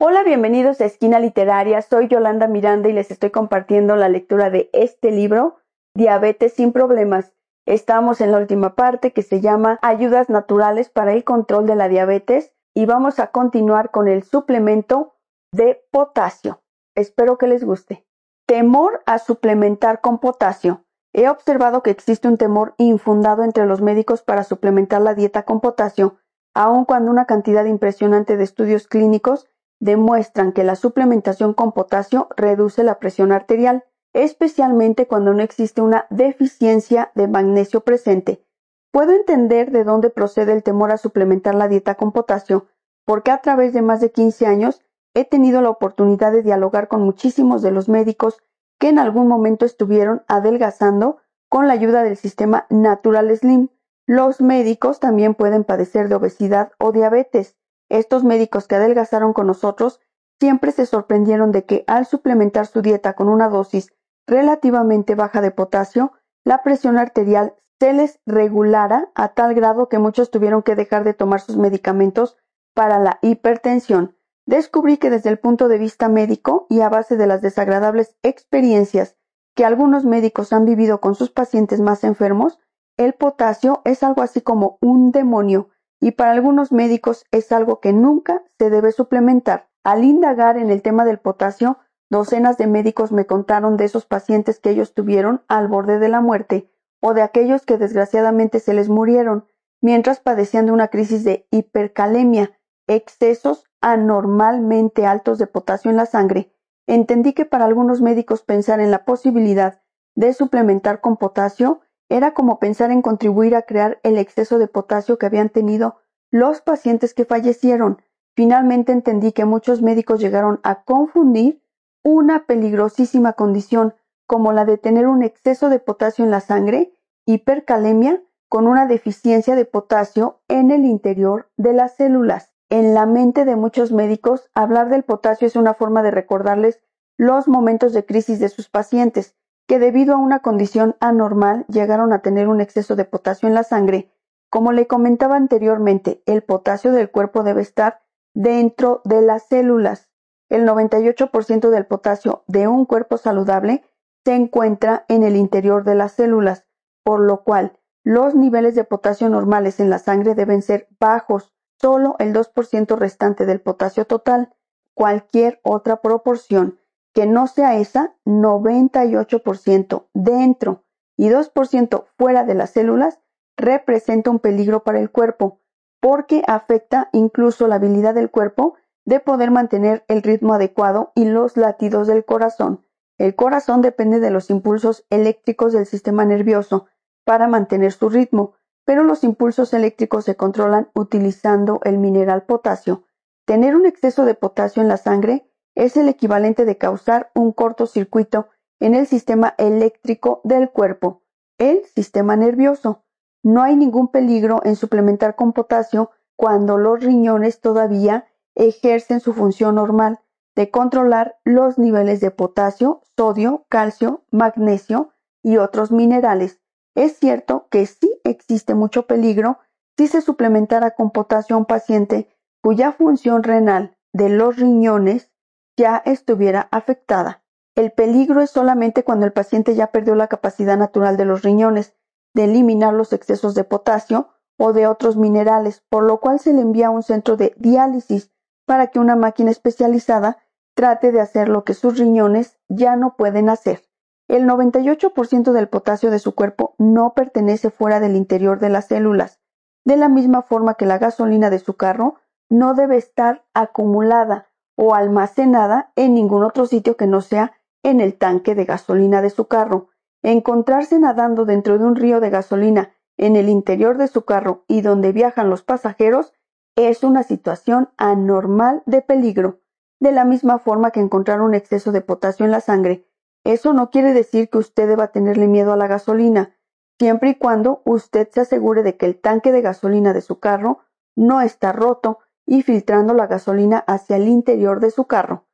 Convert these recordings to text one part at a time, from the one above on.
Hola, bienvenidos a Esquina Literaria. Soy Yolanda Miranda y les estoy compartiendo la lectura de este libro, Diabetes sin Problemas. Estamos en la última parte que se llama Ayudas Naturales para el Control de la Diabetes y vamos a continuar con el suplemento de potasio. Espero que les guste. Temor a suplementar con potasio. He observado que existe un temor infundado entre los médicos para suplementar la dieta con potasio, aun cuando una cantidad impresionante de estudios clínicos demuestran que la suplementación con potasio reduce la presión arterial, especialmente cuando no existe una deficiencia de magnesio presente. Puedo entender de dónde procede el temor a suplementar la dieta con potasio, porque a través de más de 15 años he tenido la oportunidad de dialogar con muchísimos de los médicos que en algún momento estuvieron adelgazando con la ayuda del sistema Natural Slim. Los médicos también pueden padecer de obesidad o diabetes. Estos médicos que adelgazaron con nosotros siempre se sorprendieron de que al suplementar su dieta con una dosis relativamente baja de potasio, la presión arterial se les regulara a tal grado que muchos tuvieron que dejar de tomar sus medicamentos para la hipertensión. Descubrí que desde el punto de vista médico y a base de las desagradables experiencias que algunos médicos han vivido con sus pacientes más enfermos, el potasio es algo así como un demonio y para algunos médicos es algo que nunca se debe suplementar. Al indagar en el tema del potasio, docenas de médicos me contaron de esos pacientes que ellos tuvieron al borde de la muerte o de aquellos que desgraciadamente se les murieron mientras padecían de una crisis de hipercalemia, excesos anormalmente altos de potasio en la sangre. Entendí que para algunos médicos pensar en la posibilidad de suplementar con potasio era como pensar en contribuir a crear el exceso de potasio que habían tenido los pacientes que fallecieron. Finalmente entendí que muchos médicos llegaron a confundir una peligrosísima condición como la de tener un exceso de potasio en la sangre, hipercalemia, con una deficiencia de potasio en el interior de las células. En la mente de muchos médicos, hablar del potasio es una forma de recordarles los momentos de crisis de sus pacientes, que debido a una condición anormal llegaron a tener un exceso de potasio en la sangre. Como le comentaba anteriormente, el potasio del cuerpo debe estar dentro de las células. El 98% del potasio de un cuerpo saludable se encuentra en el interior de las células, por lo cual los niveles de potasio normales en la sangre deben ser bajos, solo el 2% restante del potasio total. Cualquier otra proporción que no sea esa 98% dentro y 2% fuera de las células representa un peligro para el cuerpo, porque afecta incluso la habilidad del cuerpo de poder mantener el ritmo adecuado y los latidos del corazón. El corazón depende de los impulsos eléctricos del sistema nervioso para mantener su ritmo, pero los impulsos eléctricos se controlan utilizando el mineral potasio. Tener un exceso de potasio en la sangre es el equivalente de causar un cortocircuito en el sistema eléctrico del cuerpo, el sistema nervioso. No hay ningún peligro en suplementar con potasio cuando los riñones todavía ejercen su función normal de controlar los niveles de potasio, sodio, calcio, magnesio y otros minerales. Es cierto que sí existe mucho peligro si se suplementara con potasio a un paciente cuya función renal de los riñones ya estuviera afectada. El peligro es solamente cuando el paciente ya perdió la capacidad natural de los riñones de eliminar los excesos de potasio o de otros minerales, por lo cual se le envía a un centro de diálisis para que una máquina especializada trate de hacer lo que sus riñones ya no pueden hacer. El 98% del potasio de su cuerpo no pertenece fuera del interior de las células, de la misma forma que la gasolina de su carro no debe estar acumulada o almacenada en ningún otro sitio que no sea en el tanque de gasolina de su carro. Encontrarse nadando dentro de un río de gasolina en el interior de su carro y donde viajan los pasajeros es una situación anormal de peligro, de la misma forma que encontrar un exceso de potasio en la sangre. Eso no quiere decir que usted deba tenerle miedo a la gasolina, siempre y cuando usted se asegure de que el tanque de gasolina de su carro no está roto y filtrando la gasolina hacia el interior de su carro.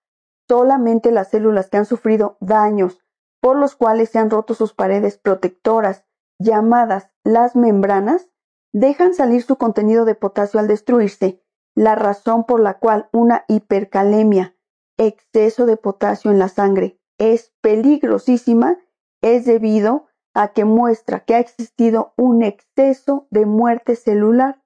Solamente las células que han sufrido daños por los cuales se han roto sus paredes protectoras, llamadas las membranas, dejan salir su contenido de potasio al destruirse, la razón por la cual una hipercalemia, exceso de potasio en la sangre, es peligrosísima es debido a que muestra que ha existido un exceso de muerte celular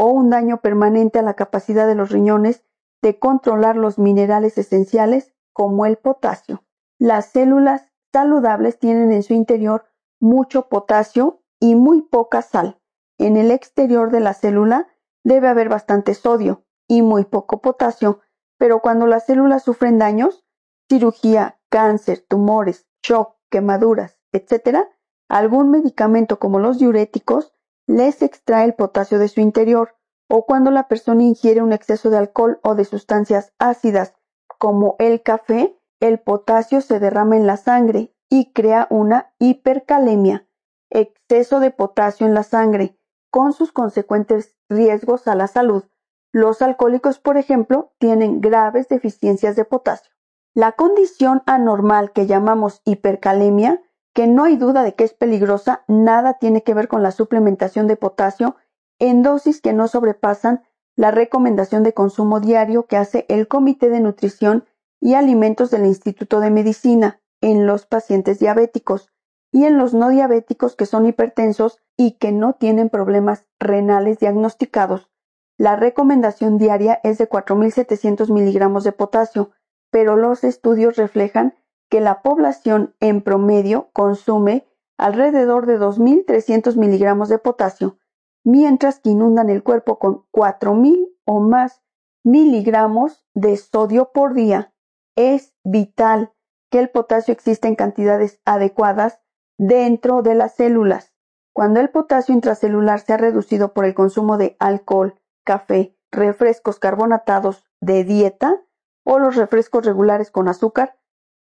o un daño permanente a la capacidad de los riñones de controlar los minerales esenciales como el potasio. Las células saludables tienen en su interior mucho potasio y muy poca sal. En el exterior de la célula debe haber bastante sodio y muy poco potasio, pero cuando las células sufren daños, cirugía, cáncer, tumores, shock, quemaduras, etc., algún medicamento como los diuréticos les extrae el potasio de su interior, o cuando la persona ingiere un exceso de alcohol o de sustancias ácidas como el café, el potasio se derrama en la sangre y crea una hipercalemia, exceso de potasio en la sangre, con sus consecuentes riesgos a la salud. Los alcohólicos, por ejemplo, tienen graves deficiencias de potasio. La condición anormal que llamamos hipercalemia, que no hay duda de que es peligrosa, nada tiene que ver con la suplementación de potasio en dosis que no sobrepasan la recomendación de consumo diario que hace el Comité de Nutrición y Alimentos del Instituto de Medicina en los pacientes diabéticos y en los no diabéticos que son hipertensos y que no tienen problemas renales diagnosticados. La recomendación diaria es de 4.700 miligramos de potasio, pero los estudios reflejan que la población en promedio consume alrededor de 2.300 miligramos de potasio, mientras que inundan el cuerpo con 4.000 o más miligramos de sodio por día. Es vital que el potasio exista en cantidades adecuadas dentro de las células. Cuando el potasio intracelular se ha reducido por el consumo de alcohol, café, refrescos carbonatados de dieta o los refrescos regulares con azúcar,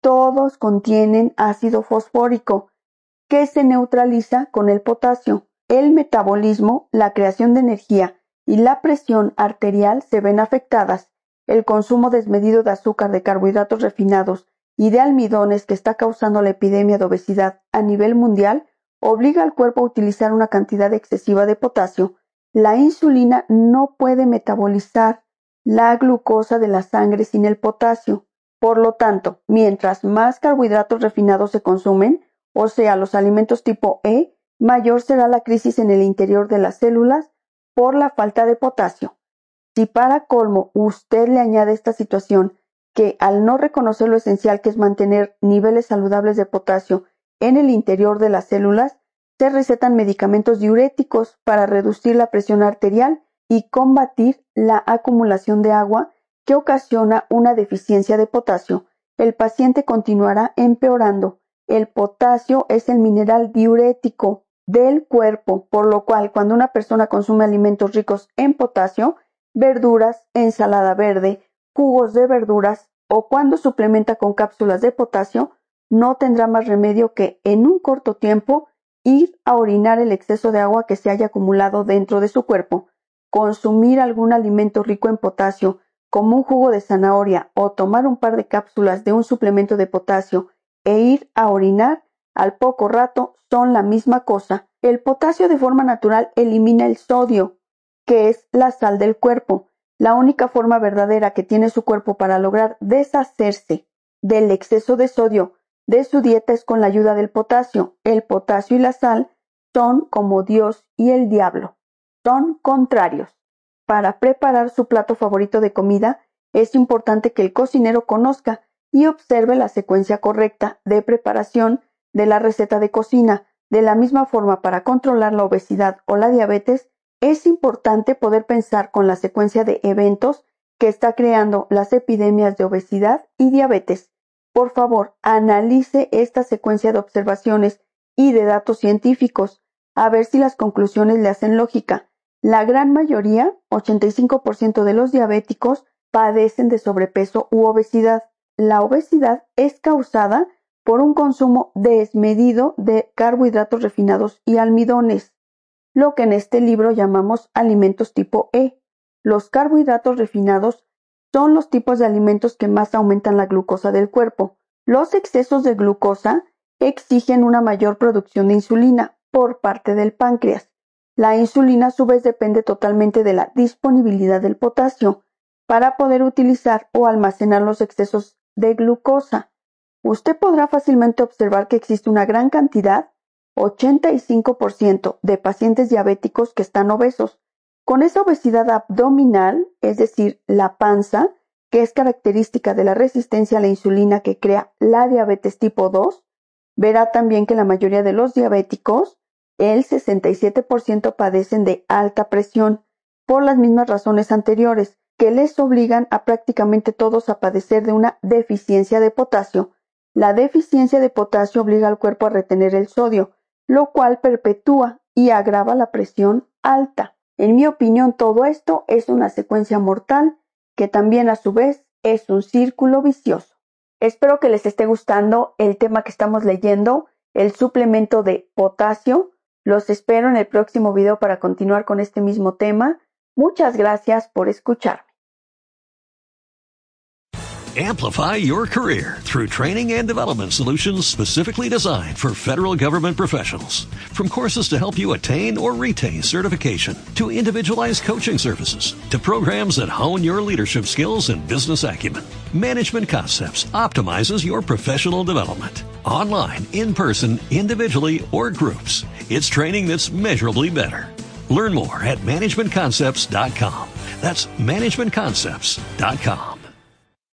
todos contienen ácido fosfórico que se neutraliza con el potasio. El metabolismo, la creación de energía y la presión arterial se ven afectadas. El consumo desmedido de azúcar, de carbohidratos refinados y de almidones que está causando la epidemia de obesidad a nivel mundial obliga al cuerpo a utilizar una cantidad excesiva de potasio. La insulina no puede metabolizar la glucosa de la sangre sin el potasio. Por lo tanto, mientras más carbohidratos refinados se consumen, o sea, los alimentos tipo E, mayor será la crisis en el interior de las células por la falta de potasio. Si para colmo usted le añade esta situación que al no reconocer lo esencial que es mantener niveles saludables de potasio en el interior de las células, se recetan medicamentos diuréticos para reducir la presión arterial y combatir la acumulación de agua que ocasiona una deficiencia de potasio. El paciente continuará empeorando. El potasio es el mineral diurético del cuerpo, por lo cual cuando una persona consume alimentos ricos en potasio, verduras, ensalada verde, jugos de verduras o cuando suplementa con cápsulas de potasio, no tendrá más remedio que en un corto tiempo ir a orinar el exceso de agua que se haya acumulado dentro de su cuerpo, consumir algún alimento rico en potasio, como un jugo de zanahoria o tomar un par de cápsulas de un suplemento de potasio e ir a orinar al poco rato son la misma cosa. El potasio de forma natural elimina el sodio, que es la sal del cuerpo. La única forma verdadera que tiene su cuerpo para lograr deshacerse del exceso de sodio de su dieta es con la ayuda del potasio. El potasio y la sal son como Dios y el diablo. Son contrarios. Para preparar su plato favorito de comida, es importante que el cocinero conozca y observe la secuencia correcta de preparación de la receta de cocina. De la misma forma, para controlar la obesidad o la diabetes, es importante poder pensar con la secuencia de eventos que está creando las epidemias de obesidad y diabetes. Por favor, analice esta secuencia de observaciones y de datos científicos, a ver si las conclusiones le hacen lógica. La gran mayoría, 85% de los diabéticos, padecen de sobrepeso u obesidad. La obesidad es causada por un consumo desmedido de carbohidratos refinados y almidones, lo que en este libro llamamos alimentos tipo E. Los carbohidratos refinados son los tipos de alimentos que más aumentan la glucosa del cuerpo. Los excesos de glucosa exigen una mayor producción de insulina por parte del páncreas. La insulina a su vez depende totalmente de la disponibilidad del potasio para poder utilizar o almacenar los excesos de glucosa. Usted podrá fácilmente observar que existe una gran cantidad, 85% de pacientes diabéticos que están obesos. Con esa obesidad abdominal, es decir, la panza, que es característica de la resistencia a la insulina que crea la diabetes tipo 2, verá también que la mayoría de los diabéticos, el 67% padecen de alta presión, por las mismas razones anteriores, que les obligan a prácticamente todos a padecer de una deficiencia de potasio. La deficiencia de potasio obliga al cuerpo a retener el sodio, lo cual perpetúa y agrava la presión alta. En mi opinión, todo esto es una secuencia mortal que también a su vez es un círculo vicioso. Espero que les esté gustando el tema que estamos leyendo, el suplemento de potasio. Los espero en el próximo video para continuar con este mismo tema. Muchas gracias por escuchar. Amplify your career through training and development solutions specifically designed for federal government professionals. From courses to help you attain or retain certification, to individualized coaching services, to programs that hone your leadership skills and business acumen, Management Concepts optimizes your professional development. Online, in person, individually, or groups, it's training that's measurably better. Learn more at managementconcepts.com. That's managementconcepts.com.